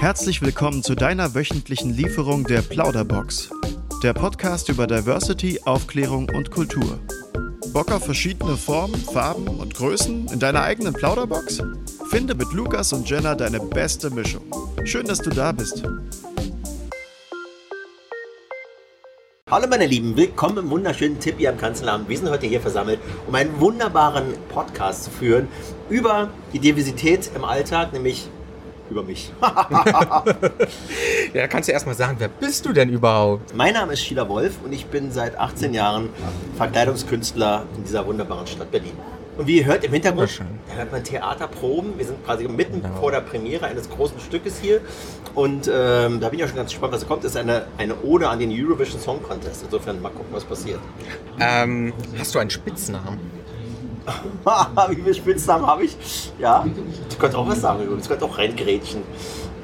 Herzlich willkommen zu deiner wöchentlichen Lieferung der Plauderbox. Der Podcast über Diversity, Aufklärung und Kultur. Bock auf verschiedene Formen, Farben und Größen in deiner eigenen Plauderbox? Finde mit Lukas und Jenna deine beste Mischung. Schön, dass du da bist. Hallo meine Lieben, willkommen im wunderschönen Tippi am Kanzleramt. Wir sind heute hier versammelt, um einen wunderbaren Podcast zu führen über die Diversität im Alltag, nämlich über mich. ja, kannst du erstmal sagen, wer bist du denn überhaupt? Mein Name ist Sheila Wolf und ich bin seit 18 Jahren Verkleidungskünstler in dieser wunderbaren Stadt Berlin. Und wie ihr hört im Hintergrund, da hört man Theaterproben. Wir sind quasi mitten genau. vor der Premiere eines großen Stückes hier. Und ähm, da bin ich auch schon ganz gespannt, was kommt. Das ist eine, eine Ode an den Eurovision Song Contest. Insofern mal gucken, was passiert. Ähm, hast du einen Spitznamen? Wie viele Spitznamen habe ich? Ja, ich könnte auch was sagen übrigens. Ich könnte auch reingrätschen.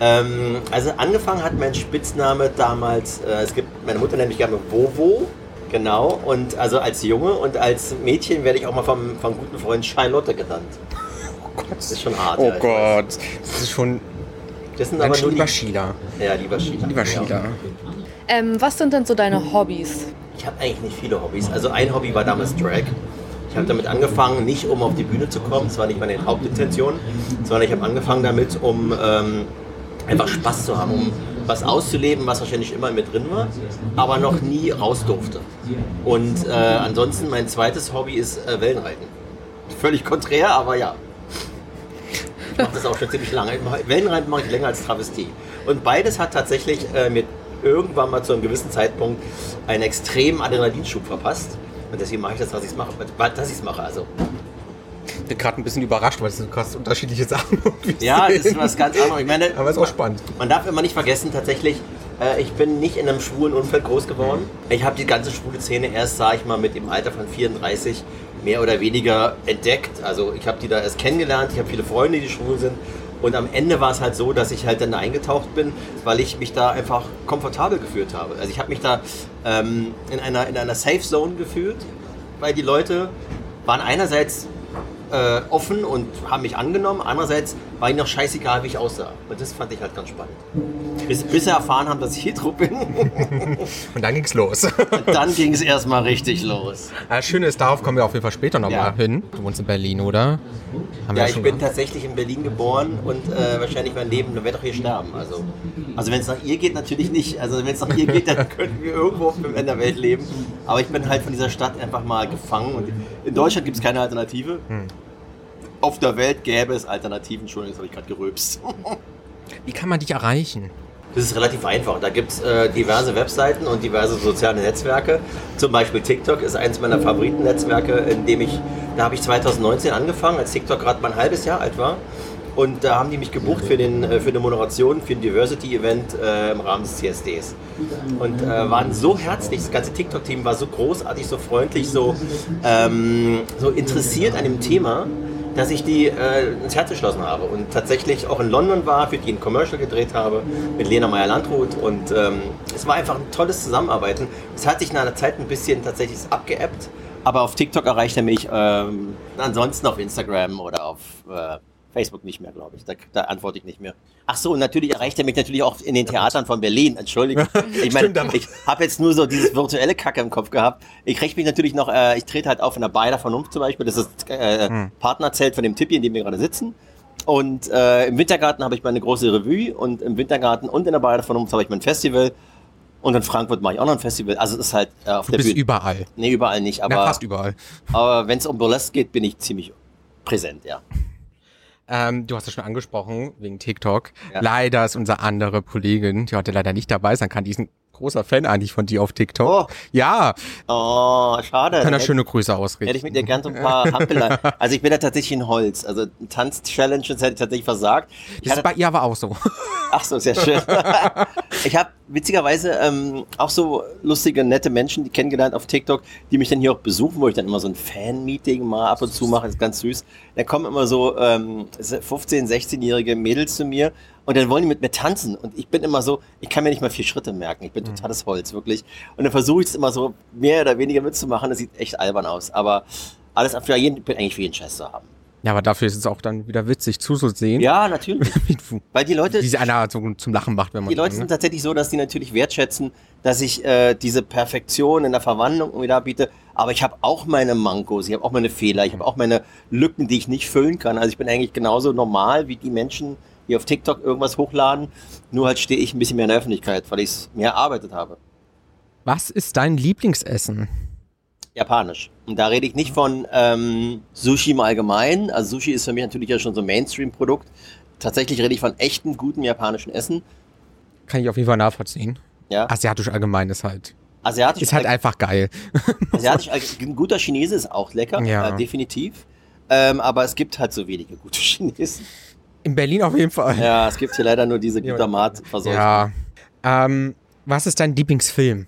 Ähm, also angefangen hat mein Spitzname damals, äh, es gibt, meine Mutter nennt mich gerne Vovo. Genau, und also als Junge und als Mädchen werde ich auch mal vom, vom guten Freund Charlotte genannt. Oh Gott. Das ist schon hart. Oh ja, Gott, das ist schon. Das sind aber nur lieber Sheila. Ja, lieber Sheila. Lieber Sheila. Ähm, was sind denn so deine Hobbys? Ich habe eigentlich nicht viele Hobbys. Also ein Hobby war damals Drag. Ich habe damit angefangen, nicht um auf die Bühne zu kommen, das war nicht meine Hauptintention, sondern ich habe angefangen damit, um ähm, einfach Spaß zu haben, um was auszuleben, was wahrscheinlich immer mit drin war, aber noch nie raus durfte. Und äh, ansonsten mein zweites Hobby ist äh, Wellenreiten. Völlig konträr, aber ja. Ich mache das auch schon ziemlich lange. Wellenreiten mache ich länger als Travestie. Und beides hat tatsächlich äh, mir irgendwann mal zu einem gewissen Zeitpunkt einen extremen Adrenalinschub verpasst. Und deswegen mache ich das, was ich mache. Dass ich es mache. Also ich bin gerade ein bisschen überrascht, weil es sind krass unterschiedliche Sachen. Ja, das ist was ganz anderes. Ich meine, Aber es ist auch spannend. Man darf immer nicht vergessen, tatsächlich, äh, ich bin nicht in einem schwulen Umfeld groß geworden. Ich habe die ganze schwule Szene erst, sage ich mal, mit dem Alter von 34 mehr oder weniger entdeckt. Also ich habe die da erst kennengelernt, ich habe viele Freunde, die schwul sind. Und am Ende war es halt so, dass ich halt dann da eingetaucht bin, weil ich mich da einfach komfortabel gefühlt habe. Also ich habe mich da ähm, in, einer, in einer Safe Zone gefühlt, weil die Leute waren einerseits äh, offen und haben mich angenommen. Andererseits war ihnen noch scheißegal, wie ich aussah. Und das fand ich halt ganz spannend. Bis, bis sie erfahren haben, dass ich hetero bin. und dann ging's los. und dann ging es erstmal richtig los. Das Schöne ist, darauf kommen wir auf jeden Fall später nochmal ja. hin. Du wohnst in Berlin, oder? Haben ja, ich bin gehabt. tatsächlich in Berlin geboren und äh, wahrscheinlich mein Leben, dann werde ich hier sterben. Also, also wenn es nach ihr geht, natürlich nicht. Also wenn es nach ihr geht, dann könnten wir irgendwo in der Welt leben. Aber ich bin halt von dieser Stadt einfach mal gefangen. Und in Deutschland gibt es keine Alternative. Hm. Auf der Welt gäbe es Alternativen. Entschuldigung, das habe ich gerade gerülpst. Wie kann man dich erreichen? Das ist relativ einfach. Da gibt es äh, diverse Webseiten und diverse soziale Netzwerke. Zum Beispiel TikTok ist eines meiner Favoritennetzwerke, in dem ich, da habe ich 2019 angefangen, als TikTok gerade mal ein halbes Jahr alt war. Und da haben die mich gebucht für, den, äh, für eine Moderation, für ein Diversity-Event äh, im Rahmen des CSDs. Und äh, waren so herzlich, das ganze TikTok-Team war so großartig, so freundlich, so, ähm, so interessiert an dem Thema dass ich die äh, ins Herz geschlossen habe und tatsächlich auch in London war, für die ein Commercial gedreht habe mit Lena Meyer-Landrut und ähm, es war einfach ein tolles Zusammenarbeiten. Es hat sich nach einer Zeit ein bisschen tatsächlich abgeebbt, aber auf TikTok erreicht er mich, ähm, ansonsten auf Instagram oder auf äh, Facebook nicht mehr, glaube ich. Da, da, antworte ich nicht mehr. Ach so, natürlich erreicht er mich natürlich auch in den Theatern von Berlin. Entschuldigung. Ich meine, ich habe jetzt nur so dieses virtuelle Kacke im Kopf gehabt. Ich kriege mich natürlich noch, äh, ich trete halt auf in der Beider Vernunft zum Beispiel. Das ist das äh, hm. Partnerzelt von dem Tippi, in dem wir gerade sitzen. Und äh, im Wintergarten habe ich meine große Revue und im Wintergarten und in der Beider Vernunft habe ich mein Festival. Und in Frankfurt mache ich auch noch ein Festival. Also es ist halt äh, auf du der bist Bühne. überall. Nee, überall nicht. Aber, Na, fast überall. Aber wenn es um Burlesque geht, bin ich ziemlich präsent, ja. Ähm, du hast es schon angesprochen, wegen TikTok. Ja. Leider ist unsere andere Kollegin, die heute leider nicht dabei sein kann, diesen großer Fan eigentlich von dir auf TikTok. Oh. Ja. Oh, schade. Kann er schöne Grüße ausrichten. Hätte ich mit dir gern so ein paar Hampeleien. Also ich bin da tatsächlich in Holz. Also Tanz-Challenges hätte ich tatsächlich versagt. Ich das ist bei ihr aber auch so. Ach so, sehr schön. ich habe witzigerweise ähm, auch so lustige, nette Menschen die kennengelernt auf TikTok, die mich dann hier auch besuchen, wo ich dann immer so ein Fan-Meeting mal ab und zu mache. Das ist ganz süß. Da kommen immer so ähm, 15-, 16-jährige Mädels zu mir und dann wollen die mit mir tanzen. Und ich bin immer so, ich kann mir nicht mal vier Schritte merken. Ich bin mhm. totales Holz, wirklich. Und dann versuche ich es immer so mehr oder weniger mitzumachen. Das sieht echt albern aus. Aber alles für jeden, ich bin eigentlich für jeden Scheiß zu haben. Ja, aber dafür ist es auch dann wieder witzig zuzusehen. Ja, natürlich. Weil die Leute. Wie sie einer so zum Lachen macht, wenn man. Die Leute kann, sind tatsächlich so, dass die natürlich wertschätzen, dass ich äh, diese Perfektion in der Verwandlung da biete. Aber ich habe auch meine Mankos, ich habe auch meine Fehler, ich habe auch meine Lücken, die ich nicht füllen kann. Also ich bin eigentlich genauso normal wie die Menschen, die auf TikTok irgendwas hochladen. Nur halt stehe ich ein bisschen mehr in der Öffentlichkeit, weil ich es mehr erarbeitet habe. Was ist dein Lieblingsessen? Japanisch. Und da rede ich nicht von ähm, Sushi im Allgemeinen. Also Sushi ist für mich natürlich ja schon so ein Mainstream-Produkt. Tatsächlich rede ich von echtem, gutem japanischen Essen. Kann ich auf jeden Fall nachvollziehen. Ja. Asiatisch allgemein ist halt. Asiatisch ist halt einfach geil. Asiatisch, ein guter Chinese ist auch lecker, Ja. äh, definitiv. Ähm, aber es gibt halt so wenige gute Chinesen. In Berlin auf jeden Fall. Ja, es gibt hier leider nur diese Glutamat-Verseuchung. Ja. Ähm, was ist dein Lieblingsfilm?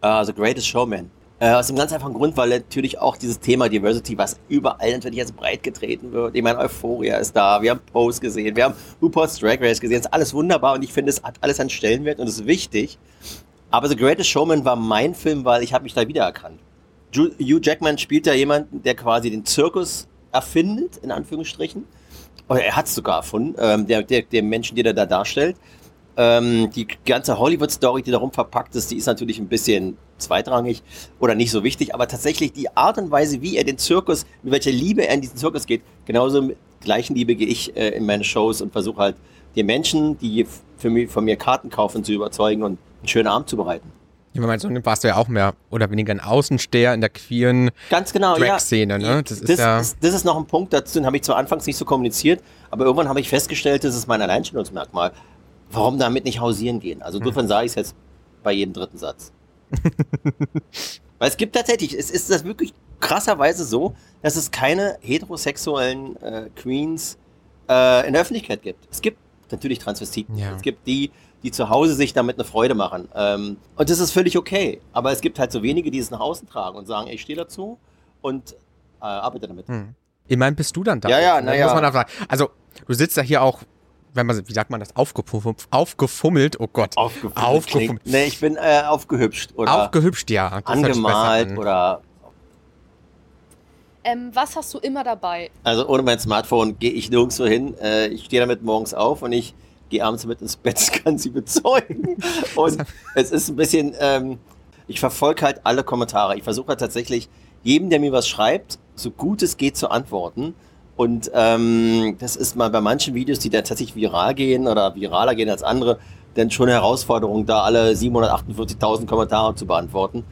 Äh, The Greatest Showman. Äh, aus dem ganz einfachen Grund, weil natürlich auch dieses Thema Diversity, was überall natürlich jetzt breit getreten wird. Ich meine, Euphoria ist da, wir haben Pose gesehen, wir haben RuPaul's Drag Race gesehen, ist alles wunderbar und ich finde, es hat alles einen Stellenwert und ist wichtig. Aber The Greatest Showman war mein Film, weil ich habe mich da wiedererkannt. Hugh Jackman spielt ja jemanden, der quasi den Zirkus erfindet, in Anführungsstrichen. Oder er hat es sogar erfunden, ähm, der, der, der Menschen, die er da darstellt. Ähm, die ganze Hollywood-Story, die darum verpackt ist, die ist natürlich ein bisschen zweitrangig oder nicht so wichtig, aber tatsächlich die Art und Weise, wie er den Zirkus, mit welcher Liebe er in diesen Zirkus geht, genauso mit gleichen Liebe gehe ich äh, in meine Shows und versuche halt die Menschen, die für mich, von mir Karten kaufen, zu überzeugen und einen schönen Abend zu bereiten. Ich meine, so warst du ja auch mehr oder weniger ein Außensteher in der queeren Ganz genau, Drag-Szene, ja. ne? Das ist das, ja- ist, das ist noch ein Punkt, dazu den habe ich zwar anfangs nicht so kommuniziert, aber irgendwann habe ich festgestellt, das ist mein Alleinstellungsmerkmal. Warum damit nicht hausieren gehen? Also Hm. insofern sage ich es jetzt bei jedem dritten Satz. Weil es gibt tatsächlich, es ist das wirklich krasserweise so, dass es keine heterosexuellen äh, Queens äh, in der Öffentlichkeit gibt. Es gibt natürlich Transvestiten. Ja. Es gibt die, die zu Hause sich damit eine Freude machen. Ähm, und das ist völlig okay. Aber es gibt halt so wenige, die es nach außen tragen und sagen, ey, ich stehe dazu und äh, arbeite damit. Hm. Ich meine, bist du dann da? Ja, ja, Ne? na ja. Muss man da fragen. Also, du sitzt ja hier auch, wenn man, wie sagt man das, aufgefummelt, aufgefummelt, oh Gott. Aufgefummelt. Aufgefummelt. Nee, ich bin äh, aufgehübscht oder Aufgehübscht, ja. Das angemalt an. oder Ähm, was hast du immer dabei? also ohne mein Smartphone gehe ich nirgendwo hin. Äh, ich stehe damit morgens auf und ich gehe abends damit ins Bett, kann sie bezeugen. Und es ist ein bisschen, ähm, ich verfolge halt alle Kommentare. Ich versuche halt tatsächlich jedem, der mir was schreibt, so gut es geht zu antworten. Und ähm, das ist mal bei manchen Videos, die dann tatsächlich viral gehen oder viraler gehen als andere, dann schon eine Herausforderung, da alle 748.000 Kommentare zu beantworten.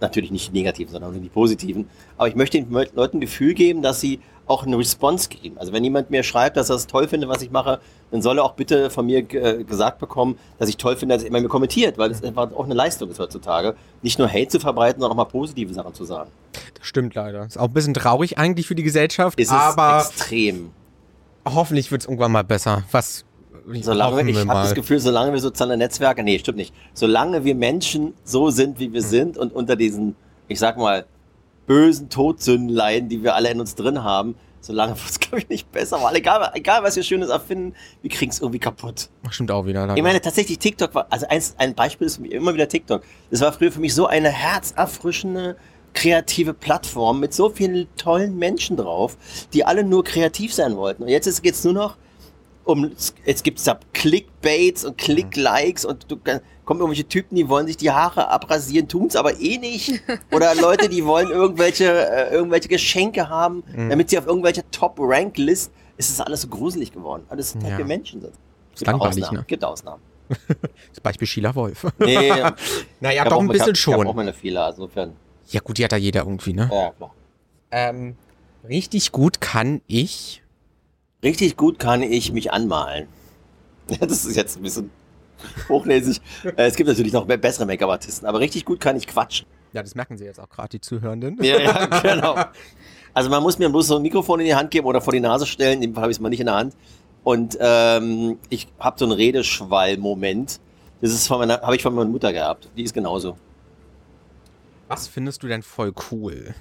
Natürlich nicht die negativen, sondern die positiven. Aber ich möchte den Leuten ein Gefühl geben, dass sie auch eine Response geben. Also wenn jemand mir schreibt, dass er es toll findet, was ich mache, dann soll er auch bitte von mir äh, gesagt bekommen, dass ich toll finde, dass er immer mir kommentiert, weil es einfach auch eine Leistung ist heutzutage, nicht nur Hate zu verbreiten, sondern auch mal positive Sachen zu sagen. Das stimmt leider. Ist auch ein bisschen traurig eigentlich für die Gesellschaft, Es ist aber extrem. hoffentlich wird es irgendwann mal besser. Was Solange, ich habe das Gefühl, solange wir soziale Netzwerke, nee, stimmt nicht, solange wir Menschen so sind, wie wir sind und unter diesen, ich sag mal, bösen Todsünden leiden, die wir alle in uns drin haben, solange wird es, glaube ich, nicht besser. Weil egal, egal, was wir Schönes erfinden, wir kriegen es irgendwie kaputt. Stimmt auch wieder. leider. Ich meine, tatsächlich, TikTok war, also eins, ein Beispiel ist für mich immer wieder TikTok. Das war früher für mich so eine herzerfrischende, kreative Plattform mit so vielen tollen Menschen drauf, die alle nur kreativ sein wollten. Und jetzt geht es nur noch um, jetzt gibt es da Clickbaits und Click-Likes und du kommen irgendwelche Typen, die wollen sich die Haare abrasieren, tun es aber eh nicht. Oder Leute, die wollen irgendwelche, äh, irgendwelche Geschenke haben, damit sie auf irgendwelche Top-Rank-List, es ist alles so gruselig geworden. Alles halt Ja. wir Menschen sind. Ist langweilig, Ausnahmen. ne? Gibt Ausnahmen. Das Beispiel Sheila Wolf. Nee, naja, ich doch ein ich bisschen hab, Ich habe auch schon. meine Fehler, also insofern. Ja gut, die hat ja jeder irgendwie, ne? Ja, klar. Ähm, richtig gut kann ich. Richtig gut kann ich mich anmalen. Das ist jetzt ein bisschen hochnäsig. Äh, es gibt natürlich noch be- bessere Make-up-Artisten, aber richtig gut kann ich quatschen. Ja, das merken sie jetzt auch gerade, die Zuhörenden. Ja, ja, genau. Also man muss mir bloß so ein Mikrofon in die Hand geben oder vor die Nase stellen. In dem Fall habe ich es mal nicht in der Hand. Und ähm, ich habe so einen Redeschwall-Moment. Das ist von meiner, habe ich von meiner Mutter gehabt. Die ist genauso. Was findest du denn voll cool?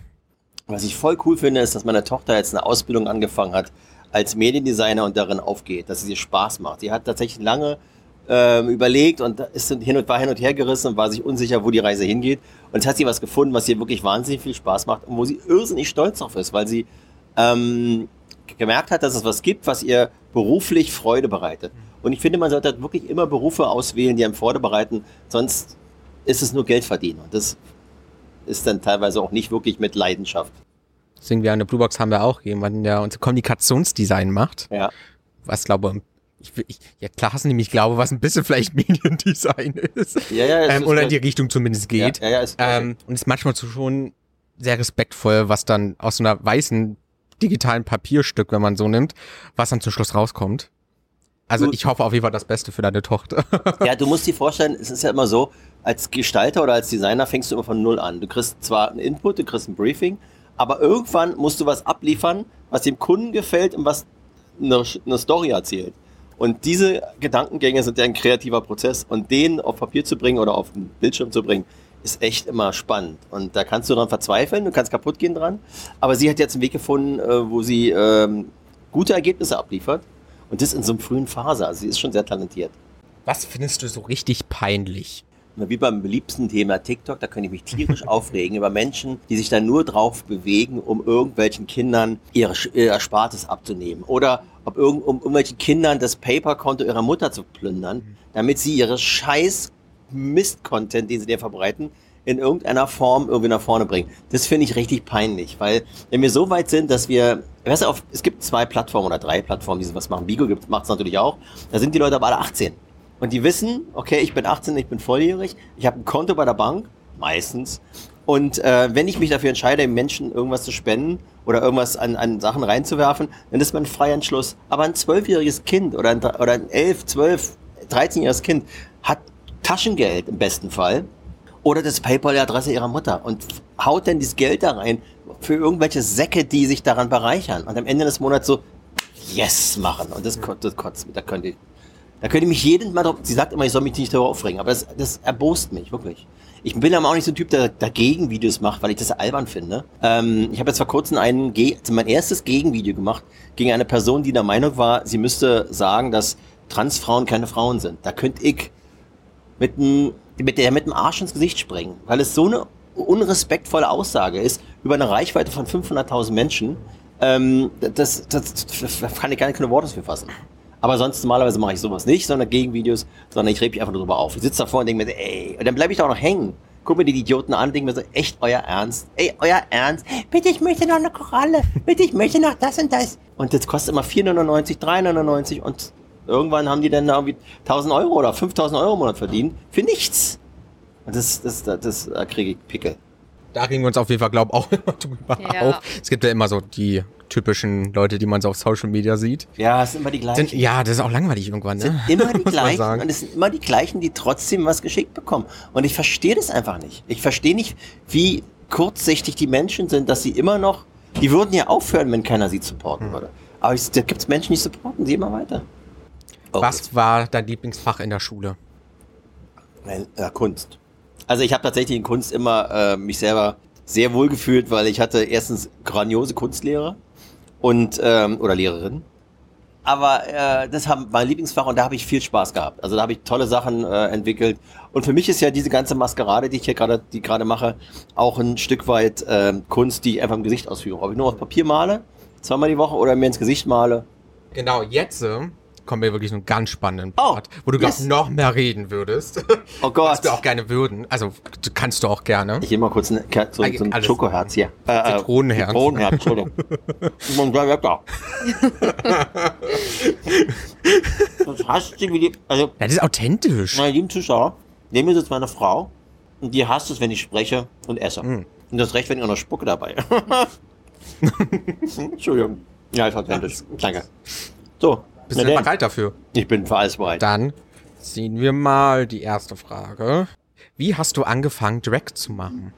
Was ich voll cool finde, ist, dass meine Tochter jetzt eine Ausbildung angefangen hat als Mediendesigner und darin aufgeht, dass es ihr Spaß macht. Sie hat tatsächlich lange ähm, überlegt und ist hin und war hin und her gerissen und war sich unsicher, wo die Reise hingeht. Und jetzt hat sie was gefunden, was ihr wirklich wahnsinnig viel Spaß macht und wo sie irrsinnig stolz drauf ist, weil sie ähm, gemerkt hat, dass es was gibt, was ihr beruflich Freude bereitet. Und ich finde, man sollte halt wirklich immer Berufe auswählen, die einem Freude bereiten, sonst ist es nur Geld verdienen. Und das ist dann teilweise auch nicht wirklich mit Leidenschaft. Deswegen wir an der Bluebox haben wir auch jemanden, der unser Kommunikationsdesign macht. Ja. Was glaube ich, ich ja klar hast du nämlich glaube, was ein bisschen vielleicht Mediendesign ist. Ja, ja, ähm, ist oder in die Richtung zumindest geht. Ja, ja, ja, ist, Ähm, und ist manchmal so schon sehr respektvoll, was dann aus so einer weißen digitalen Papierstück, wenn man so nimmt, was dann zum Schluss rauskommt. Also Du- ich hoffe auf jeden Fall das Beste für deine Tochter. Ja, du musst dir vorstellen, es ist ja immer so, als Gestalter oder als Designer fängst du immer von Null an. Du kriegst zwar einen Input, du kriegst ein Briefing, aber irgendwann musst du was abliefern, was dem Kunden gefällt und was eine, eine Story erzählt. Und diese Gedankengänge sind ja ein kreativer Prozess und den auf Papier zu bringen oder auf den Bildschirm zu bringen, ist echt immer spannend. Und da kannst du dran verzweifeln, du kannst kaputt gehen dran. Aber sie hat jetzt einen Weg gefunden, äh, wo sie ähm, gute Ergebnisse abliefert. Und das in so einer frühen Phase. Also sie ist schon sehr talentiert. Was findest du so richtig peinlich? Wie beim beliebsten Thema TikTok, da könnte ich mich tierisch aufregen über Menschen, die sich da nur drauf bewegen, um irgendwelchen Kindern ihre, ihr Erspartes abzunehmen. Oder ob irgend, um irgendwelchen Kindern das Paper-Konto ihrer Mutter zu plündern, damit sie ihre scheiß Mist-Content, den sie dir verbreiten, in irgendeiner Form irgendwie nach vorne bringen. Das finde ich richtig peinlich, weil wenn wir so weit sind, dass wir, weißt du, auf, es gibt zwei Plattformen oder drei Plattformen, die sowas machen. Bigo macht es natürlich auch. Da sind die Leute aber alle 18. Und die wissen, okay, ich bin 18, ich bin volljährig, ich habe ein Konto bei der Bank, meistens. Und äh, wenn ich mich dafür entscheide, Menschen irgendwas zu spenden oder irgendwas an, an Sachen reinzuwerfen, dann ist man ein freier Entschluss. Aber ein zwölfjähriges Kind oder ein, oder ein elf, zwölf, 13-jähriges Kind hat Taschengeld im besten Fall oder das PayPal-Adresse ihrer Mutter und haut dann dieses Geld da rein für irgendwelche Säcke, die sich daran bereichern und am Ende des Monats so Yes machen. Und das, das kotzt. Da könnte ich, da könnte ich mich jeden Mal drauf, sie sagt immer, ich soll mich nicht darüber aufregen, aber das, das erbost mich, wirklich. Ich bin aber auch nicht so ein Typ, der dagegen Videos macht, weil ich das albern finde. Ähm, ich habe jetzt vor kurzem einen, also mein erstes Gegenvideo gemacht gegen eine Person, die der Meinung war, sie müsste sagen, dass Transfrauen keine Frauen sind. Da könnte ich mit dem, mit der mit dem Arsch ins Gesicht springen, weil es so eine unrespektvolle Aussage ist über eine Reichweite von 500.000 Menschen. Ähm, das, das, das kann ich gar nicht keine Worte für fassen. Aber sonst normalerweise mache ich sowas nicht, sondern Gegenvideos, sondern ich rede mich einfach nur drüber auf. Ich sitze davor und denke mir, ey, und dann bleibe ich da auch noch hängen. Guck mir die Idioten an denke mir so, echt euer Ernst? Ey, euer Ernst? Bitte, ich möchte noch eine Koralle. Bitte, ich möchte noch das und das. Und das kostet immer 4,99, 3,99 und irgendwann haben die dann da irgendwie 1000 Euro oder 5000 Euro im Monat verdient für nichts. Und das, das, das, das da kriege ich Pickel. Da regen wir uns auf jeden Fall, glaube ich, auch immer drüber Ja. auf. Es gibt ja immer so die typischen Leute, die man so auf Social Media sieht. Ja, es sind immer die gleichen. Sind, ja, das ist auch langweilig irgendwann, ne? sind immer die gleichen sagen. und es sind immer die gleichen, die trotzdem was geschickt bekommen. Und ich verstehe das einfach nicht. Ich verstehe nicht, wie kurzsichtig die Menschen sind, dass sie immer noch, die würden ja aufhören, wenn keiner sie supporten Hm. würde. Aber es, da gibt es Menschen, die supporten sie immer weiter. Oh, Was war dein Lieblingsfach in der Schule? Nein, äh, Kunst. Also ich habe tatsächlich in Kunst immer äh, mich selber sehr wohl gefühlt, weil ich hatte erstens grandiose Kunstlehrer und ähm, oder Lehrerin. Aber äh, das haben mein Lieblingsfach und da habe ich viel Spaß gehabt. Also da habe ich tolle Sachen äh, entwickelt. Und für mich ist ja diese ganze Maskerade, die ich hier gerade, die gerade mache, auch ein Stück weit äh, Kunst, die ich einfach im Gesicht ausführe. Ob ich nur auf Papier male, zweimal die Woche, oder mir ins Gesicht male. Genau, jetzt äh, kommen wir wirklich so einen ganz spannenden Oh, Part, wo du yes. noch mehr reden würdest. Oh Gott. Was wir auch gerne würden. Also, kannst du auch gerne. Ich mal kurz ein, so, so ein Schokoherz hier. Äh, Zitronenherz. Zitronenherz, Entschuldigung. Das hasst sie wie die, also, Ja, das ist authentisch. meine lieben Zuschauer, neben mir sitzt meine Frau und die hasst es, wenn ich spreche und esse. Hm. Und das recht, wenn ich auch noch spucke dabei. Entschuldigung. Ja, ist authentisch. Danke. So, Bist na du denn, bereit dafür? ich bin für alles bereit. Dann ziehen wir mal die erste Frage. Wie hast du angefangen, Drag zu machen?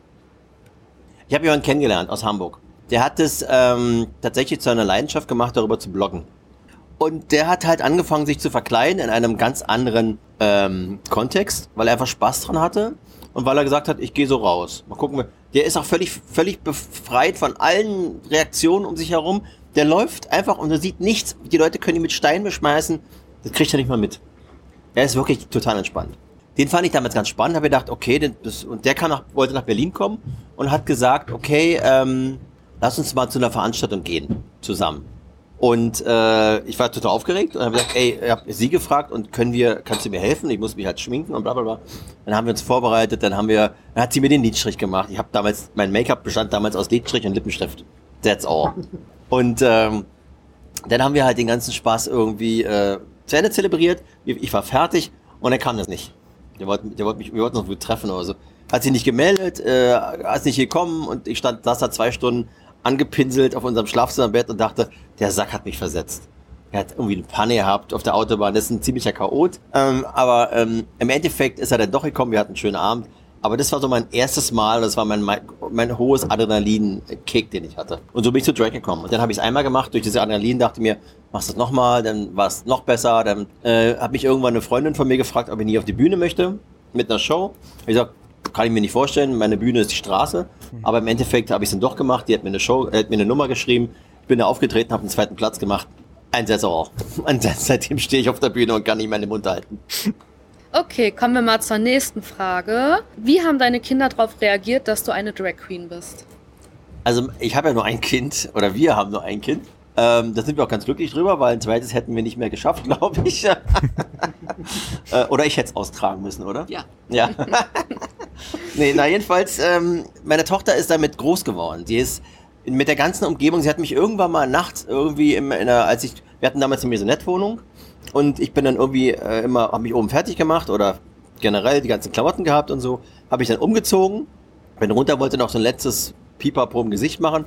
Ich habe jemanden kennengelernt aus Hamburg. Der hat es ähm, tatsächlich zu einer Leidenschaft gemacht, darüber zu bloggen. Und der hat halt angefangen, sich zu verkleiden in einem ganz anderen ähm, Kontext, weil er einfach Spaß dran hatte und weil er gesagt hat, ich gehe so raus. Mal gucken. Der ist auch völlig, völlig befreit von allen Reaktionen um sich herum. Der läuft einfach und er sieht nichts. Die Leute können ihn mit Steinen beschmeißen. Das kriegt er nicht mal mit. Er ist wirklich total entspannt. Den fand ich damals ganz spannend, habe gedacht, okay, den- das, und der kam nach, wollte nach Berlin kommen und hat gesagt, okay, ähm, lass uns mal zu einer Veranstaltung gehen, zusammen. Und äh, ich war total aufgeregt und habe gesagt, ey, ich habe sie gefragt und können wir, kannst du mir helfen? Ich muss mich halt schminken und bla bla bla. Dann haben wir uns vorbereitet, dann haben wir, dann hat sie mir den Lidstrich gemacht. Ich habe damals, mein Make-up bestand damals aus Lidstrich und Lippenstift. That's all. Und ähm, dann haben wir halt den ganzen Spaß irgendwie äh, zu Ende zelebriert. Ich war fertig und dann kam das nicht. Der wollte, der wollte mich, wir wollten uns gut treffen oder so. Hat sich nicht gemeldet, äh, hat nicht gekommen und ich stand, saß da zwei Stunden angepinselt auf unserem Schlafzimmerbett und dachte, der Sack hat mich versetzt. Er hat irgendwie eine Panne gehabt auf der Autobahn. Das ist ein ziemlicher Chaot. Ähm, aber ähm, im Endeffekt ist er dann doch gekommen. Wir hatten einen schönen Abend. Aber das war so mein erstes Mal, das war mein, mein, mein hohes Adrenalin-Kick, den ich hatte. Und so bin ich zu Drake gekommen. Und dann habe ich es einmal gemacht, durch diese Adrenalin dachte mir, machst du das nochmal, dann war es noch besser. Dann äh, hat mich irgendwann eine Freundin von mir gefragt, ob ich nie auf die Bühne möchte, mit einer Show. Ich gesagt, kann ich mir nicht vorstellen, meine Bühne ist die Straße. Aber im Endeffekt habe ich es dann doch gemacht, die hat mir eine Show, äh, hat mir eine Nummer geschrieben. Ich bin da aufgetreten, habe einen zweiten Platz gemacht. Ein auch. Und seitdem stehe ich auf der Bühne und kann nicht mehr den Mund halten. Okay, kommen wir mal zur nächsten Frage. Wie haben deine Kinder darauf reagiert, dass du eine Drag Queen bist? Also ich habe ja nur ein Kind, oder wir haben nur ein Kind. Ähm, da sind wir auch ganz glücklich drüber, weil ein zweites hätten wir nicht mehr geschafft, glaube ich. äh, oder ich hätte es austragen müssen, oder? Ja. Ja. nee, na jedenfalls, ähm, meine Tochter ist damit groß geworden. Die ist mit der ganzen Umgebung, sie hat mich irgendwann mal nachts irgendwie, in, in einer, als ich, wir hatten damals eine Maisonette-Wohnung und ich bin dann irgendwie äh, immer, habe mich oben fertig gemacht oder generell die ganzen Klamotten gehabt und so. Habe ich dann umgezogen, bin runter, wollte noch so ein letztes Pipapo im Gesicht machen.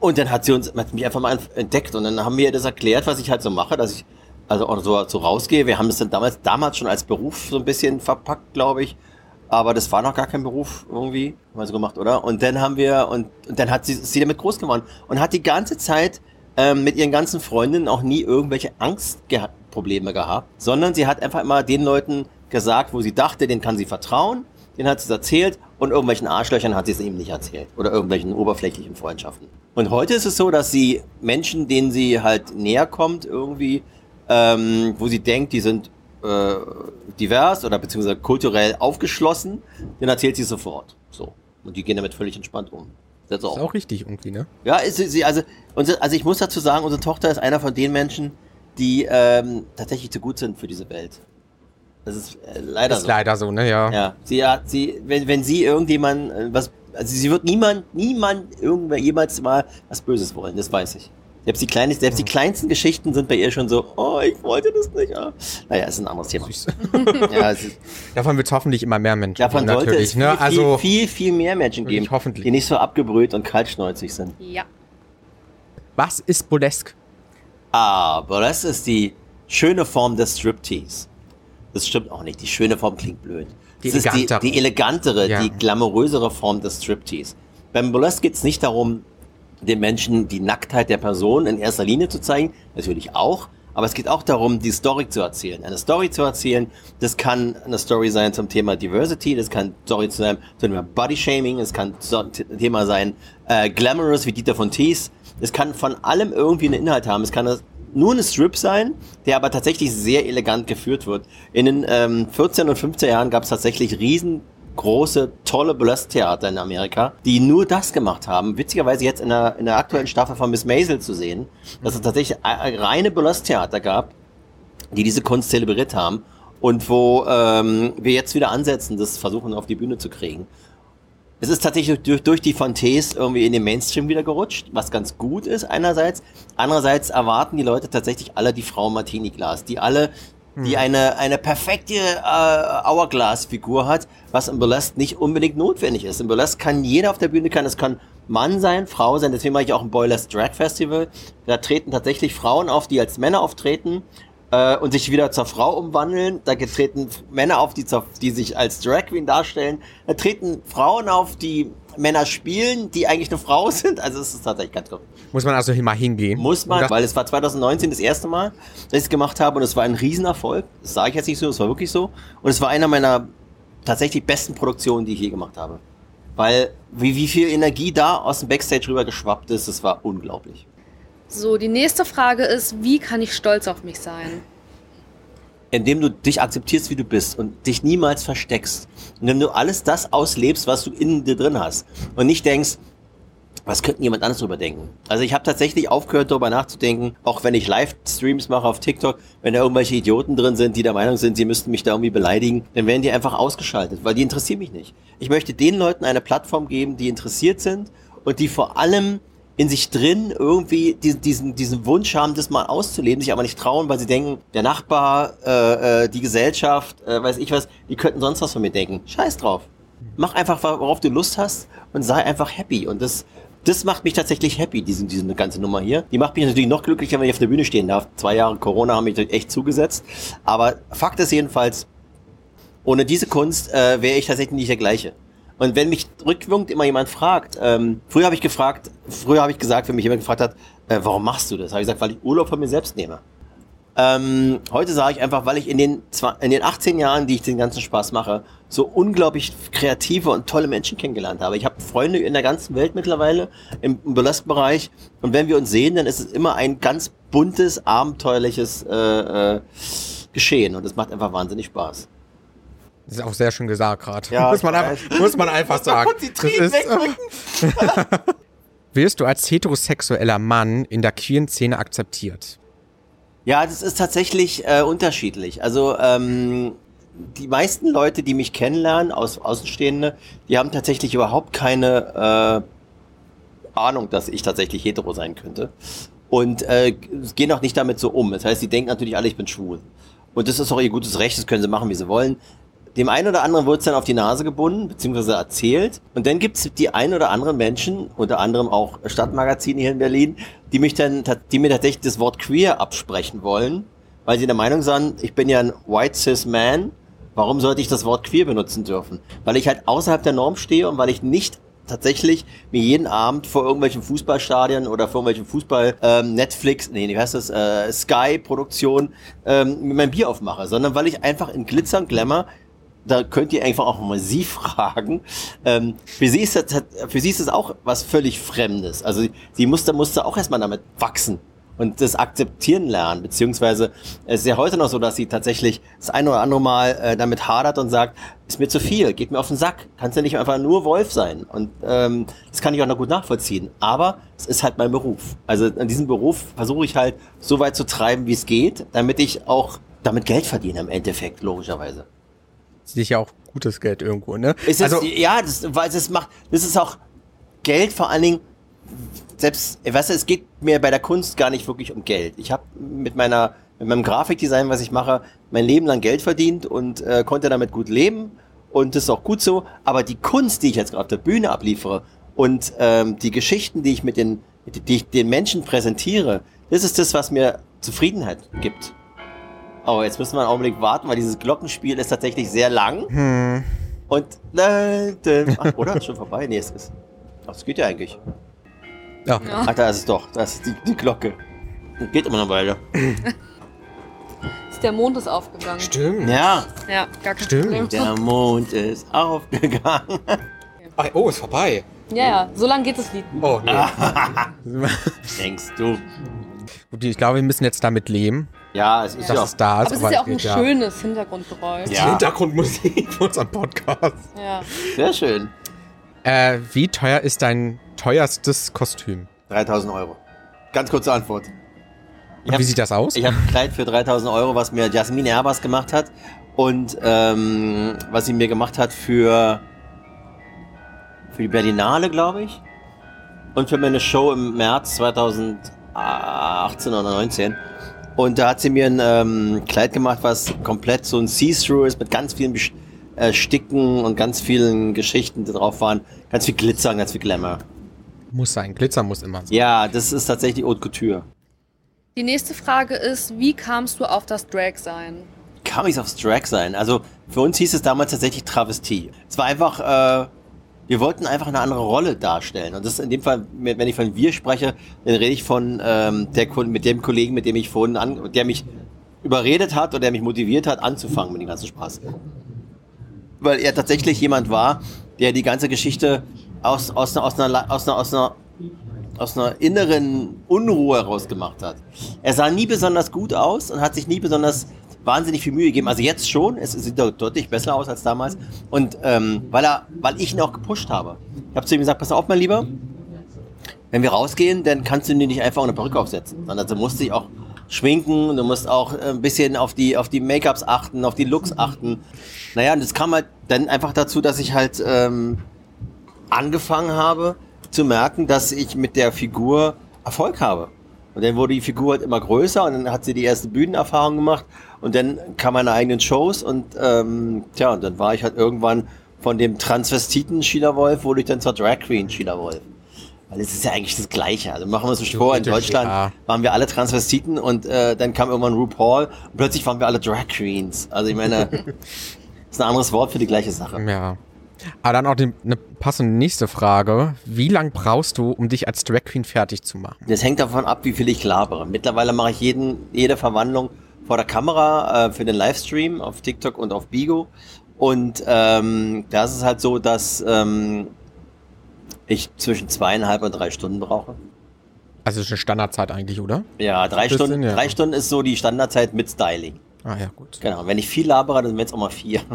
Und dann hat sie uns, hat mich einfach mal entdeckt und dann haben wir ihr das erklärt, was ich halt so mache, dass ich also auch so, so rausgehe. Wir haben das dann damals, damals schon als Beruf so ein bisschen verpackt, glaube ich. Aber das war noch gar kein Beruf irgendwie, haben wir so gemacht, oder? Und dann haben wir, und, und dann hat sie, sie damit groß geworden und hat die ganze Zeit ähm, mit ihren ganzen Freundinnen auch nie irgendwelche Angstprobleme gehabt, sondern sie hat einfach immer den Leuten gesagt, wo sie dachte, denen kann sie vertrauen, den hat sie es erzählt und irgendwelchen Arschlöchern hat sie es eben nicht erzählt oder irgendwelchen oberflächlichen Freundschaften. Und heute ist es so, dass sie Menschen, denen sie halt näher kommt, irgendwie, ähm, wo sie denkt, die sind äh, divers oder beziehungsweise kulturell aufgeschlossen, den erzählt sie sofort. So. Und die gehen damit völlig entspannt um. Das ist auch richtig irgendwie, ne? Ja, ist sie, also, unsere, also ich muss dazu sagen, unsere Tochter ist einer von den Menschen, die ähm, tatsächlich zu gut sind für diese Welt. Das ist äh, leider ist so. leider so, ne, ja. Ja, sie hat, sie, wenn, wenn sie irgendjemand äh, was, also sie wird niemand, niemand irgendwer jemals mal was Böses wollen, das weiß ich. Selbst die, kleinen, selbst die kleinsten Geschichten sind bei ihr schon so, oh, ich wollte das nicht. Ah. Naja, ist ein anderes Thema. ja, davon wird es hoffentlich immer mehr Menschen davon geben. Davon sollte es viel, ne? also, viel, viel, mehr Menschen geben, hoffentlich. die nicht so abgebrüht und kaltschnäuzig sind. Ja. Was ist Burlesque? Ah, Burlesque ist die schöne Form des Striptease. Das stimmt auch nicht. Die schöne Form klingt blöd. Die das elegantere. ist die, die elegantere, ja. die glamourösere Form des Striptease. Beim Burlesque geht es nicht darum, den Menschen die Nacktheit der Person in erster Linie zu zeigen, natürlich auch, aber es geht auch darum, die Story zu erzählen. Eine Story zu erzählen, das kann eine Story sein zum Thema Diversity, das kann Story zu sein zum Thema Body Shaming, es kann Thema sein äh, Glamorous wie Dieter von Thies. Es kann von allem irgendwie einen Inhalt haben. Es kann nur ein Strip sein, der aber tatsächlich sehr elegant geführt wird. In den ähm, 14 und 15 Jahren gab es tatsächlich riesen große, tolle Burlesque-Theater in Amerika, die nur das gemacht haben. Witzigerweise jetzt in der, in der aktuellen Staffel von Miss Maisel zu sehen, dass es tatsächlich reine Burlesque-Theater gab, die diese Kunst zelebriert haben und wo ähm, wir jetzt wieder ansetzen, das versuchen auf die Bühne zu kriegen. Es ist tatsächlich durch, durch die Fontes irgendwie in den Mainstream wieder gerutscht, was ganz gut ist einerseits. Andererseits erwarten die Leute tatsächlich alle die Frau Martini Glas, die alle die hm. eine, eine perfekte äh, Hourglass-Figur hat, was im Burlesque nicht unbedingt notwendig ist. Im Burlesque kann jeder auf der Bühne kann, es kann Mann sein, Frau sein, deswegen mache ich auch ein Boilers Drag Festival. Da treten tatsächlich Frauen auf, die als Männer auftreten äh, und sich wieder zur Frau umwandeln. Da treten Männer auf, die, die sich als Drag Queen darstellen. Da treten Frauen auf, die Männer spielen, die eigentlich eine Frau sind. Also es ist tatsächlich ganz gut. Muss man also mal hingehen? Muss man, weil es war 2019 das erste Mal, dass ich es gemacht habe und es war ein Riesenerfolg. Das sage ich jetzt nicht so, es war wirklich so. Und es war einer meiner tatsächlich besten Produktionen, die ich je gemacht habe. Weil wie, wie viel Energie da aus dem Backstage rüber geschwappt ist, das war unglaublich. So, die nächste Frage ist, wie kann ich stolz auf mich sein? Indem du dich akzeptierst, wie du bist und dich niemals versteckst. Indem du alles das auslebst, was du in dir drin hast. Und nicht denkst, was könnte jemand anderes drüber denken? Also ich habe tatsächlich aufgehört, darüber nachzudenken, auch wenn ich Livestreams mache auf TikTok, wenn da irgendwelche Idioten drin sind, die der Meinung sind, sie müssten mich da irgendwie beleidigen, dann werden die einfach ausgeschaltet, weil die interessieren mich nicht. Ich möchte den Leuten eine Plattform geben, die interessiert sind und die vor allem in sich drin irgendwie diesen, diesen, Wunsch haben, das mal auszuleben, sich aber nicht trauen, weil sie denken, der Nachbar, äh, äh, die Gesellschaft, äh, weiß ich was, die könnten sonst was von mir denken. Scheiß drauf. Mach einfach, worauf du Lust hast und sei einfach happy. Und das, das macht mich tatsächlich happy, diese, diese ganze Nummer hier. Die macht mich natürlich noch glücklicher, wenn ich auf der Bühne stehen darf. Zwei Jahre Corona haben mich echt zugesetzt. Aber Fakt ist jedenfalls, ohne diese Kunst äh, wäre ich tatsächlich nicht der gleiche. Und wenn mich rückwirkend immer jemand fragt, ähm, früher habe ich gefragt, früher habe ich gesagt, wenn mich jemand gefragt hat, äh, warum machst du das? Habe ich gesagt, weil ich Urlaub von mir selbst nehme. Ähm, heute sage ich einfach, weil ich in den, in den 18 Jahren, die ich den ganzen Spaß mache, so unglaublich kreative und tolle Menschen kennengelernt habe. Ich habe Freunde in der ganzen Welt mittlerweile im, im Burlesque-Bereich und wenn wir uns sehen, dann ist es immer ein ganz buntes, abenteuerliches äh, äh, Geschehen und es macht einfach wahnsinnig Spaß. Das ist auch sehr schön gesagt gerade. Ja, muss, man einfach, muss man einfach sagen. Das ist, Wirst du als heterosexueller Mann in der queeren Szene akzeptiert? Ja, das ist tatsächlich äh, unterschiedlich. Also ähm, die meisten Leute, die mich kennenlernen, aus Außenstehende, die haben tatsächlich überhaupt keine äh, Ahnung, dass ich tatsächlich hetero sein könnte. Und äh, gehen auch nicht damit so um. Das heißt, sie denken natürlich alle, ich bin schwul. Und das ist auch ihr gutes Recht, das können sie machen, wie sie wollen. Dem einen oder anderen wird es dann auf die Nase gebunden, beziehungsweise erzählt. Und dann gibt es die ein oder anderen Menschen, unter anderem auch Stadtmagazine hier in Berlin, die mich dann, die mir tatsächlich das Wort queer absprechen wollen, weil sie der Meinung sind, ich bin ja ein white cis man. Warum sollte ich das Wort queer benutzen dürfen? Weil ich halt außerhalb der Norm stehe und weil ich nicht tatsächlich mir jeden Abend vor irgendwelchen Fußballstadien oder vor irgendwelchen Fußball ähm, Netflix, nee, wie heißt das, äh, Sky Produktion ähm, mein Bier aufmache, sondern weil ich einfach in Glitzer und Glamour da könnt ihr einfach auch mal sie fragen. Ähm, für, sie ist das, für sie ist das auch was völlig Fremdes. Also sie musste, musste auch erstmal damit wachsen und das akzeptieren lernen. Beziehungsweise es ist ja heute noch so, dass sie tatsächlich das eine oder andere Mal äh, damit hadert und sagt, ist mir zu viel, geht mir auf den Sack, kannst ja nicht einfach nur Wolf sein. Und ähm, das kann ich auch noch gut nachvollziehen. Aber es ist halt mein Beruf. Also in diesem Beruf versuche ich halt so weit zu treiben, wie es geht, damit ich auch damit Geld verdiene im Endeffekt, logischerweise sich ja auch gutes Geld irgendwo, ne? Ist also, ja, das, weil das macht, das ist auch Geld vor allen Dingen, selbst, weißt du, es geht mir bei der Kunst gar nicht wirklich um Geld. Ich habe mit meiner, mit meinem Grafikdesign, was ich mache, mein Leben lang Geld verdient und äh, konnte damit gut leben und das ist auch gut so. Aber die Kunst, die ich jetzt gerade auf der Bühne abliefere und ähm, die Geschichten, die ich mit den, die ich den Menschen präsentiere, das ist das, was mir Zufriedenheit gibt. Oh, jetzt müssen wir einen Augenblick warten, weil dieses Glockenspiel ist tatsächlich sehr lang. Hm. Und. Ach, oder? Ist schon vorbei? Nee, es ist. Ach, das geht ja eigentlich. Ja. Ach, da ist es doch. Da ist die, die Glocke. Geht immer noch weiter. der Mond ist aufgegangen. Stimmt. Ja. Ja, gar kein Stimmt. Problem. Der Mond ist aufgegangen. Ach, oh, ist vorbei. Ja, ja, so lange geht das Lied. Oh, nee. Denkst du? Gut, ich glaube, wir müssen jetzt damit leben. Ja, es ist ja, ja auch da. Aber es ist ja auch ein ja. schönes Hintergrundgeräusch. Ja. Hintergrundmusik für unseren Podcast. Ja. Sehr schön. Äh, wie teuer ist dein teuerstes Kostüm? 3000 Euro. Ganz kurze Antwort. Hab, wie sieht das aus? Ich habe ein Kleid für 3000 Euro, was mir Jasmine Erbers gemacht hat. Und ähm, was sie mir gemacht hat für, für die Berlinale, glaube ich. Und für meine Show im März 2018 oder 2019. Und da hat sie mir ein ähm, Kleid gemacht, was komplett so ein See-Through ist, mit ganz vielen äh, Sticken und ganz vielen Geschichten, die drauf waren. Ganz viel Glitzer und ganz viel Glamour. Muss sein, Glitzer muss immer sein. Ja, das ist tatsächlich Haute Couture. Die nächste Frage ist, wie kamst du auf das Drag-Sein? Kam ich aufs Drag-Sein? Also für uns hieß es damals tatsächlich Travestie. Es war einfach... Äh, wir wollten einfach eine andere Rolle darstellen. Und das ist in dem Fall, wenn ich von wir spreche, dann rede ich von ähm, der, mit dem Kollegen, mit dem ich vorhin an, der mich überredet hat oder der mich motiviert hat, anzufangen mit dem ganzen Spaß. Weil er tatsächlich jemand war, der die ganze Geschichte aus, aus, aus, einer, aus, einer, aus, einer, aus einer inneren Unruhe heraus gemacht hat. Er sah nie besonders gut aus und hat sich nie besonders wahnsinnig viel Mühe gegeben. Also jetzt schon, es sieht deutlich besser aus als damals. Und ähm, weil er, weil ich ihn auch gepusht habe. Ich habe zu ihm gesagt, pass auf, mein Lieber, wenn wir rausgehen, dann kannst du dir nicht einfach eine Perücke aufsetzen, sondern du musst dich auch schminken, du musst auch ein bisschen auf die, auf die Make-ups achten, auf die Looks achten. Naja, und das kam halt dann einfach dazu, dass ich halt ähm, angefangen habe zu merken, dass ich mit der Figur Erfolg habe. Und dann wurde die Figur halt immer größer und dann hat sie die erste Bühnenerfahrung gemacht und dann kam meine eigenen Shows und ähm, tja, und dann war ich halt irgendwann von dem Transvestiten Sheila Wolf, wurde ich dann zur Drag Queen Sheila Wolf. Weil es ist ja eigentlich das Gleiche. Also machen wir uns nicht vor, in Deutschland ja. waren wir alle Transvestiten und äh, dann kam irgendwann RuPaul und plötzlich waren wir alle Drag Queens. Also ich meine, das ist ein anderes Wort für die gleiche Sache. Ja. Aber dann auch die, eine passende nächste Frage. Wie lange brauchst du, um dich als Drag Queen fertig zu machen? Das hängt davon ab, wie viel ich labere. Mittlerweile mache ich jeden, jede Verwandlung vor der Kamera äh, für den Livestream auf TikTok und auf Bigo. Und ähm, da ist es halt so, dass ähm, ich zwischen zweieinhalb und drei Stunden brauche. Also ist eine Standardzeit eigentlich, oder? Ja, drei Bisschen, Stunden. Ja. Drei Stunden ist so die Standardzeit mit Styling. Ah ja, gut. Genau. Wenn ich viel labere, dann wird es auch mal vier.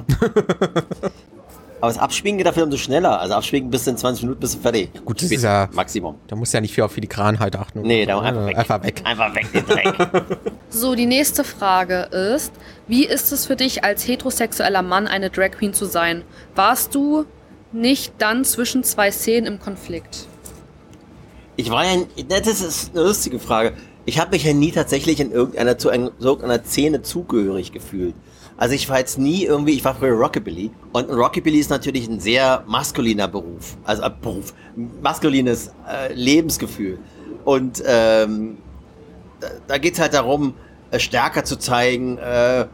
Aber das Abschwingen geht dafür umso schneller. Also Abschwingen bis in 20 Minuten bist du fertig. Gut, das ist ja Maximum. Da musst du ja nicht viel auf Filigranheit achten. Nee, da einfach weg. Einfach weg. Einfach weg den Dreck. so, die nächste Frage ist, wie ist es für dich als heterosexueller Mann eine Drag Queen zu sein? Warst du nicht dann zwischen zwei Szenen im Konflikt? Ich war ja, das ist eine lustige Frage. Ich habe mich ja nie tatsächlich in irgendeiner, zu irgendeiner Szene zugehörig gefühlt. Also ich war jetzt nie irgendwie, ich war früher Rockabilly und Rockabilly ist natürlich ein sehr maskuliner Beruf, also äh, Beruf, maskulines äh, Lebensgefühl. Und ähm, da, geht es halt darum, äh, stärker zu zeigen, äh,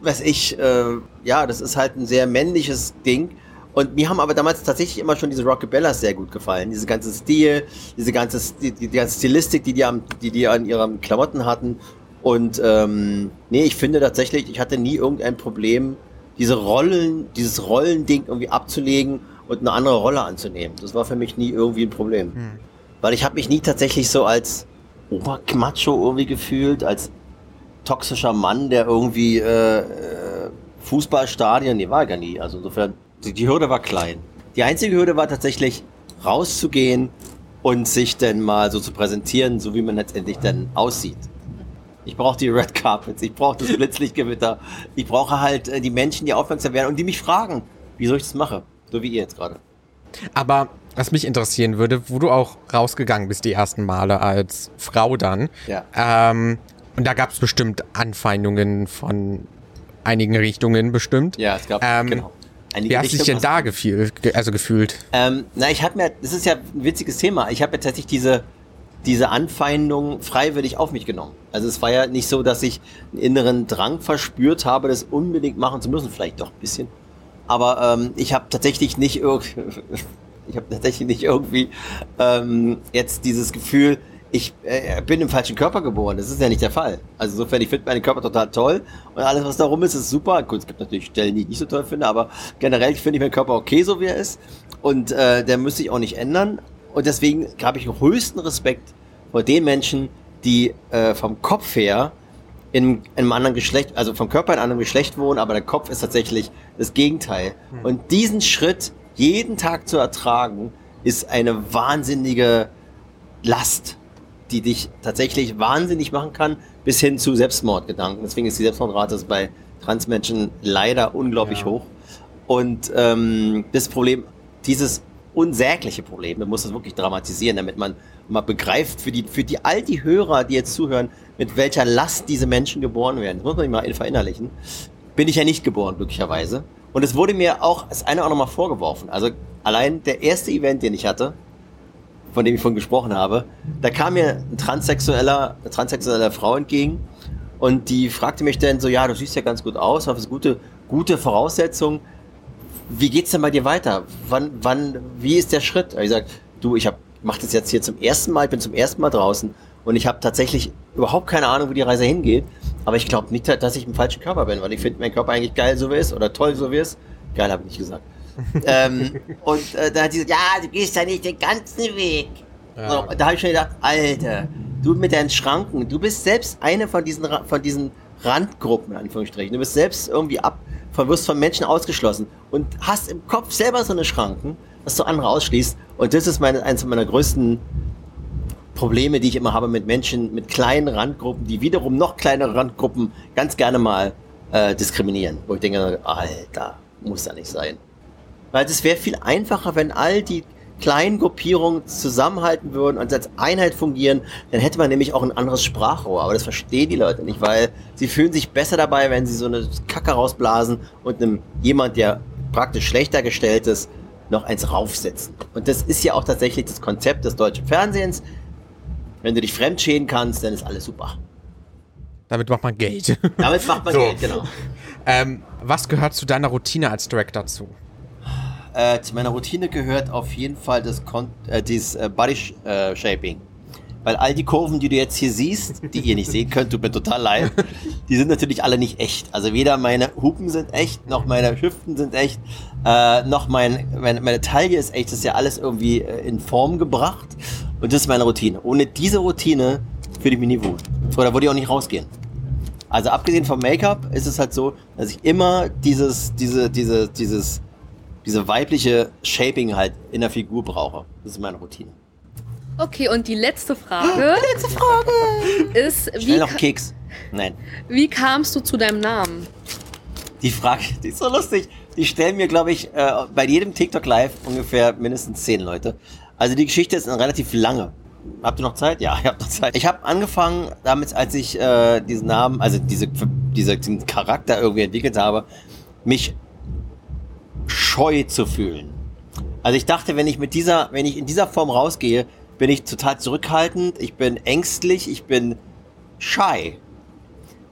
weiß ich, äh, ja, das ist halt ein sehr männliches Ding. Und mir haben aber damals tatsächlich immer schon diese Rockabellas sehr gut gefallen. Diese ganze Stil, diese ganze, die, die ganze Stilistik, die die, am, die die an ihren Klamotten hatten. Und ähm, nee, ich finde tatsächlich, ich hatte nie irgendein Problem, diese Rollen, dieses Rollending irgendwie abzulegen und eine andere Rolle anzunehmen. Das war für mich nie irgendwie ein Problem. Hm. Weil ich habe mich nie tatsächlich so als Obermacho irgendwie gefühlt, als toxischer Mann, der irgendwie äh, äh Fußballstadien, nee, war gar nie. Also insofern, die, die Hürde war klein. Die einzige Hürde war tatsächlich rauszugehen und sich dann mal so zu präsentieren, so wie man letztendlich dann aussieht. Ich brauche die Red Carpets, ich brauche das Blitzlichtgewitter. Ich brauche halt äh, die Menschen, die aufmerksam werden und die mich fragen, wieso ich das mache. So wie ihr jetzt gerade. Aber was mich interessieren würde, wo du auch rausgegangen bist die ersten Male als Frau dann. Ja. Ähm, und da gab es bestimmt Anfeindungen von einigen Richtungen bestimmt. Ja, es gab, ähm, genau. Einige Wie hast du dich denn da gefühl, also gefühlt? Ähm, na, ich habe mir, das ist ja ein witziges Thema. Ich habe ja tatsächlich diese diese Anfeindung freiwillig auf mich genommen. Also es war ja nicht so, dass ich einen inneren Drang verspürt habe, das unbedingt machen zu müssen, vielleicht doch ein bisschen. Aber ähm, ich habe tatsächlich nicht irgendwie, ich habe tatsächlich nicht irgendwie ähm, jetzt dieses Gefühl, ich äh, bin im falschen Körper geboren. Das ist ja nicht der Fall. Also insofern, ich finde meinen Körper total toll und alles, was darum ist, ist super. Gut, es gibt natürlich Stellen, die ich nicht so toll finde, aber generell finde ich meinen Körper okay, so wie er ist. Und äh, der müsste ich auch nicht ändern. Und deswegen habe ich höchsten Respekt vor den Menschen, die äh, vom Kopf her in, in, einem anderen Geschlecht, also vom Körper in einem anderen Geschlecht wohnen, aber der Kopf ist tatsächlich das Gegenteil. Mhm. Und diesen Schritt jeden Tag zu ertragen, ist eine wahnsinnige Last, die dich tatsächlich wahnsinnig machen kann, bis hin zu Selbstmordgedanken. Deswegen ist die Selbstmordrate bei Transmenschen leider unglaublich ja. hoch. Und ähm, das Problem, dieses unsägliche Problem. Man muss das wirklich dramatisieren, damit man mal begreift für die, für die all die Hörer, die jetzt zuhören, mit welcher Last diese Menschen geboren werden. Das muss man mal verinnerlichen. Bin ich ja nicht geboren, glücklicherweise. Und es wurde mir auch das eine auch nochmal vorgeworfen. Also allein der erste Event, den ich hatte, von dem ich von gesprochen habe, da kam mir ein transsexueller, eine transsexuelle Frau entgegen und die fragte mich dann so, ja, du siehst ja ganz gut aus, hast gute, gute Voraussetzungen wie geht's denn bei dir weiter? Wann, wann, wie ist der Schritt? Ich sag, du, ich hab, mach das jetzt hier zum ersten Mal, ich bin zum ersten Mal draußen und ich habe tatsächlich überhaupt keine Ahnung, wo die Reise hingeht. Aber ich glaube nicht, dass ich im falschen Körper bin, weil ich finde meinen Körper eigentlich geil, so wie er ist, oder toll, so wie er ist. Geil habe ich nicht gesagt. ähm, und äh, da hat sie gesagt, ja, du gehst ja nicht den ganzen Weg. Ja. So, da habe ich schon gedacht, Alter, du mit deinen Schranken, du bist selbst eine von diesen, von diesen Randgruppen, in Anführungsstrichen. Du bist selbst irgendwie ab, von, wirst von Menschen ausgeschlossen und hast im Kopf selber so eine Schranken, dass du andere ausschließt. Und das ist meine, eines meiner größten Probleme, die ich immer habe mit Menschen, mit kleinen Randgruppen, die wiederum noch kleinere Randgruppen ganz gerne mal äh, diskriminieren. Wo ich denke, Alter, muss ja nicht sein. Weil es wäre viel einfacher, wenn all die kleinen Gruppierungen zusammenhalten würden und als Einheit fungieren, dann hätte man nämlich auch ein anderes Sprachrohr. Aber das verstehen die Leute nicht, weil sie fühlen sich besser dabei, wenn sie so eine Kacke rausblasen und einem jemand, der praktisch schlechter gestellt ist, noch eins raufsetzen. Und das ist ja auch tatsächlich das Konzept des deutschen Fernsehens. Wenn du dich fremdschäden kannst, dann ist alles super. Damit macht man Geld. Damit macht man so. Geld, genau. Ähm, was gehört zu deiner Routine als Director dazu? Äh, zu meiner Routine gehört auf jeden Fall das Kon äh, dieses äh, Body äh, Shaping. Weil all die Kurven, die du jetzt hier siehst, die ihr nicht sehen könnt, tut mir total leid, die sind natürlich alle nicht echt. Also weder meine Hupen sind echt, noch meine Hüften sind echt, äh, noch mein, meine, meine Taille ist echt. Das ist ja alles irgendwie äh, in Form gebracht. Und das ist meine Routine. Ohne diese Routine fühle ich mich nie wohl. Oder würde ich auch nicht rausgehen. Also abgesehen vom Make-up ist es halt so, dass ich immer dieses, diese, diese, dieses, diese weibliche Shaping halt in der Figur brauche. Das ist meine Routine. Okay, und die letzte Frage. Die letzte Frage ist, Schnell noch Keks. Nein. Wie kamst du zu deinem Namen? Die Frage, die ist so lustig. Die stellen mir, glaube ich, äh, bei jedem TikTok Live ungefähr mindestens zehn Leute. Also die Geschichte ist eine relativ lange. Habt ihr noch Zeit? Ja, ich habe noch Zeit. Ich habe angefangen damit, als ich äh, diesen Namen, also diese, diese, diesen Charakter irgendwie entwickelt habe, mich scheu zu fühlen. Also ich dachte, wenn ich mit dieser, wenn ich in dieser Form rausgehe, bin ich total zurückhaltend, ich bin ängstlich, ich bin shy.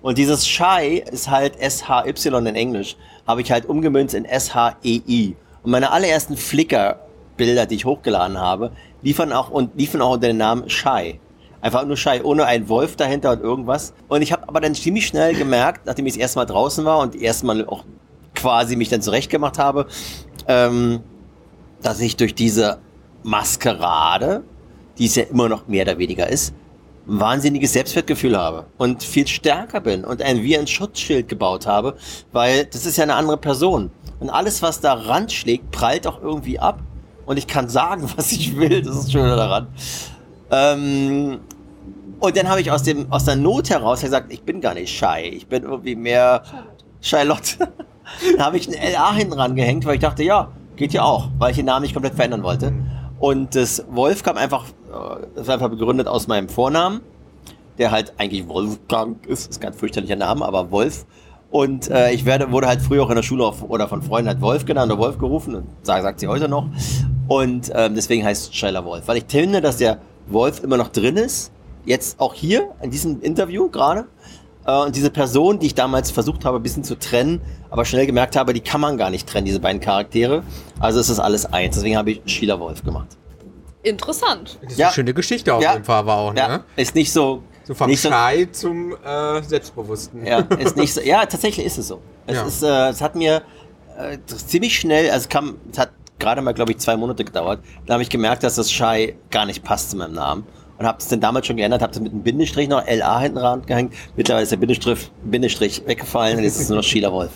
Und dieses shy ist halt S-H-Y in Englisch, habe ich halt umgemünzt in S-H-E-I. Und meine allerersten Flickr-Bilder, die ich hochgeladen habe, liefern auch, und liefen auch unter dem Namen Shy. Einfach nur Shy, ohne einen Wolf dahinter und irgendwas. Und ich habe aber dann ziemlich schnell gemerkt, nachdem ich das erste Mal draußen war und erstmal auch quasi mich dann zurechtgemacht habe, ähm, dass ich durch diese Maskerade die es ja immer noch mehr oder weniger ist, ein wahnsinniges Selbstwertgefühl habe und viel stärker bin und ein wie ein Schutzschild gebaut habe, weil das ist ja eine andere Person. Und alles, was da ranschlägt, prallt auch irgendwie ab. Und ich kann sagen, was ich will. Das ist schön daran. Ähm, und dann habe ich aus, dem, aus der Not heraus gesagt, ich bin gar nicht shy. Ich bin irgendwie mehr Charlotte. dann habe ich ein LA hinten rangehängt, weil ich dachte, ja, geht ja auch, weil ich den Namen nicht komplett verändern wollte. Und das Wolf kam einfach, äh, das war einfach begründet aus meinem Vornamen, der halt eigentlich Wolfgang ist, ist ganz fürchterlicher Name, aber Wolf. Und äh, ich werde, wurde halt früher auch in der Schule auf, oder von Freunden halt Wolf genannt oder Wolf gerufen und sagt, sagt sie heute noch. Und ähm, deswegen heißt Scheiler Wolf. Weil ich finde, dass der Wolf immer noch drin ist. Jetzt auch hier in diesem Interview gerade. Äh, und diese Person, die ich damals versucht habe, ein bisschen zu trennen, aber schnell gemerkt habe, die kann man gar nicht trennen, diese beiden Charaktere. Also ist alles eins. Deswegen habe ich Sheila Wolf gemacht. Interessant. Das ist ja. eine schöne Geschichte auf ja. jeden Fall, war auch, ne? Ja. Ist nicht so. So vom nicht Schrei so, zum äh, Selbstbewussten. Ja, ist nicht so, ja, tatsächlich ist es so. Es, ja. ist, äh, es hat mir äh, ziemlich schnell, also es kam, es hat gerade mal, glaube ich, zwei Monate gedauert. Da habe ich gemerkt, dass das Shy gar nicht passt zu meinem Namen und habe es dann damals schon geändert, habe es mit einem Bindestrich noch LA hinten ran gehängt. Mittlerweile ist der Bindestrich, Bindestrich weggefallen und jetzt ist es nur noch Sheila Wolf.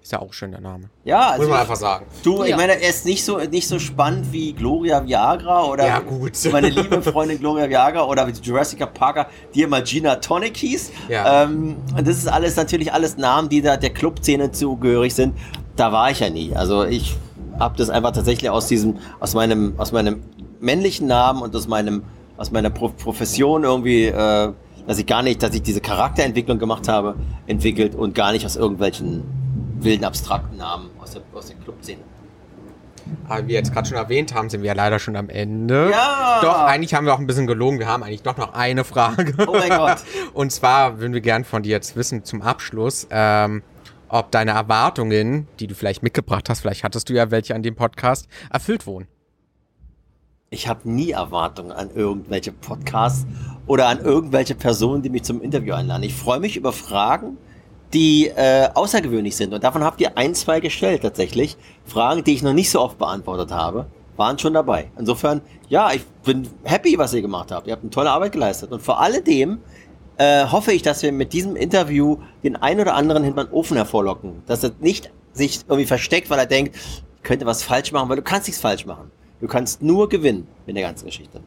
Ist ja auch schön der Name. Ja, also muss man einfach sagen. Du, ich meine, er ist nicht so nicht so spannend wie Gloria Viagra oder ja, gut. meine liebe Freundin Gloria Viagra oder wie Jurassic Parker, die immer Gina Tonic hieß. Ja. Ähm, und das ist alles natürlich alles Namen, die da der Clubszene zugehörig sind. Da war ich ja nie. Also ich habe das einfach tatsächlich aus diesem aus meinem aus meinem männlichen Namen und aus meinem aus meiner Pro Profession irgendwie, äh, dass ich gar nicht, dass ich diese Charakterentwicklung gemacht habe, entwickelt und gar nicht aus irgendwelchen wilden, abstrakten Namen aus der, aus der Clubszene. Aber wie wir jetzt gerade schon erwähnt haben, sind wir ja leider schon am Ende. Ja! Doch, eigentlich haben wir auch ein bisschen gelogen. Wir haben eigentlich doch noch eine Frage. Oh mein Gott. Und zwar würden wir gern von dir jetzt wissen zum Abschluss, ähm, ob deine Erwartungen, die du vielleicht mitgebracht hast, vielleicht hattest du ja welche an dem Podcast, erfüllt wurden ich habe nie Erwartungen an irgendwelche Podcasts oder an irgendwelche Personen, die mich zum Interview einladen. Ich freue mich über Fragen, die äh, außergewöhnlich sind. Und davon habt ihr ein, zwei gestellt tatsächlich. Fragen, die ich noch nicht so oft beantwortet habe, waren schon dabei. Insofern, ja, ich bin happy, was ihr gemacht habt. Ihr habt eine tolle Arbeit geleistet. Und vor alledem äh, hoffe ich, dass wir mit diesem Interview den ein oder anderen hinter den Ofen hervorlocken. Dass er nicht sich irgendwie versteckt, weil er denkt, könnte was falsch machen, weil du kannst nichts falsch machen. Du kannst nur gewinnen mit der ganzen Geschichte.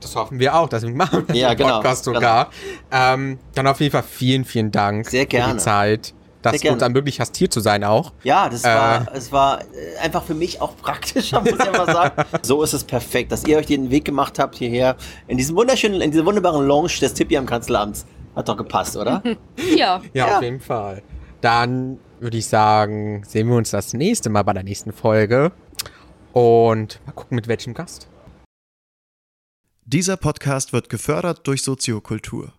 Das hoffen wir auch, deswegen machen wir ja, den genau, Podcast sogar. Genau. Ähm, dann auf jeden Fall vielen, vielen Dank Sehr gerne. für die Zeit, dass du uns ermöglicht hast, hier zu sein auch. Ja, das war, es war äh, einfach für mich auch praktischer, muss ich mal sagen. so ist es perfekt, dass ihr euch den Weg gemacht habt hierher in diesem wunderschönen, in dieser wunderbaren Lounge des Tippi am Kanzleramts. Hat doch gepasst, oder? ja. ja. Ja, auf jeden Fall. Dann würde ich sagen, sehen wir uns das nächste Mal bei der nächsten Folge. Und mal gucken, mit welchem Gast. Dieser Podcast wird gefördert durch Soziokultur.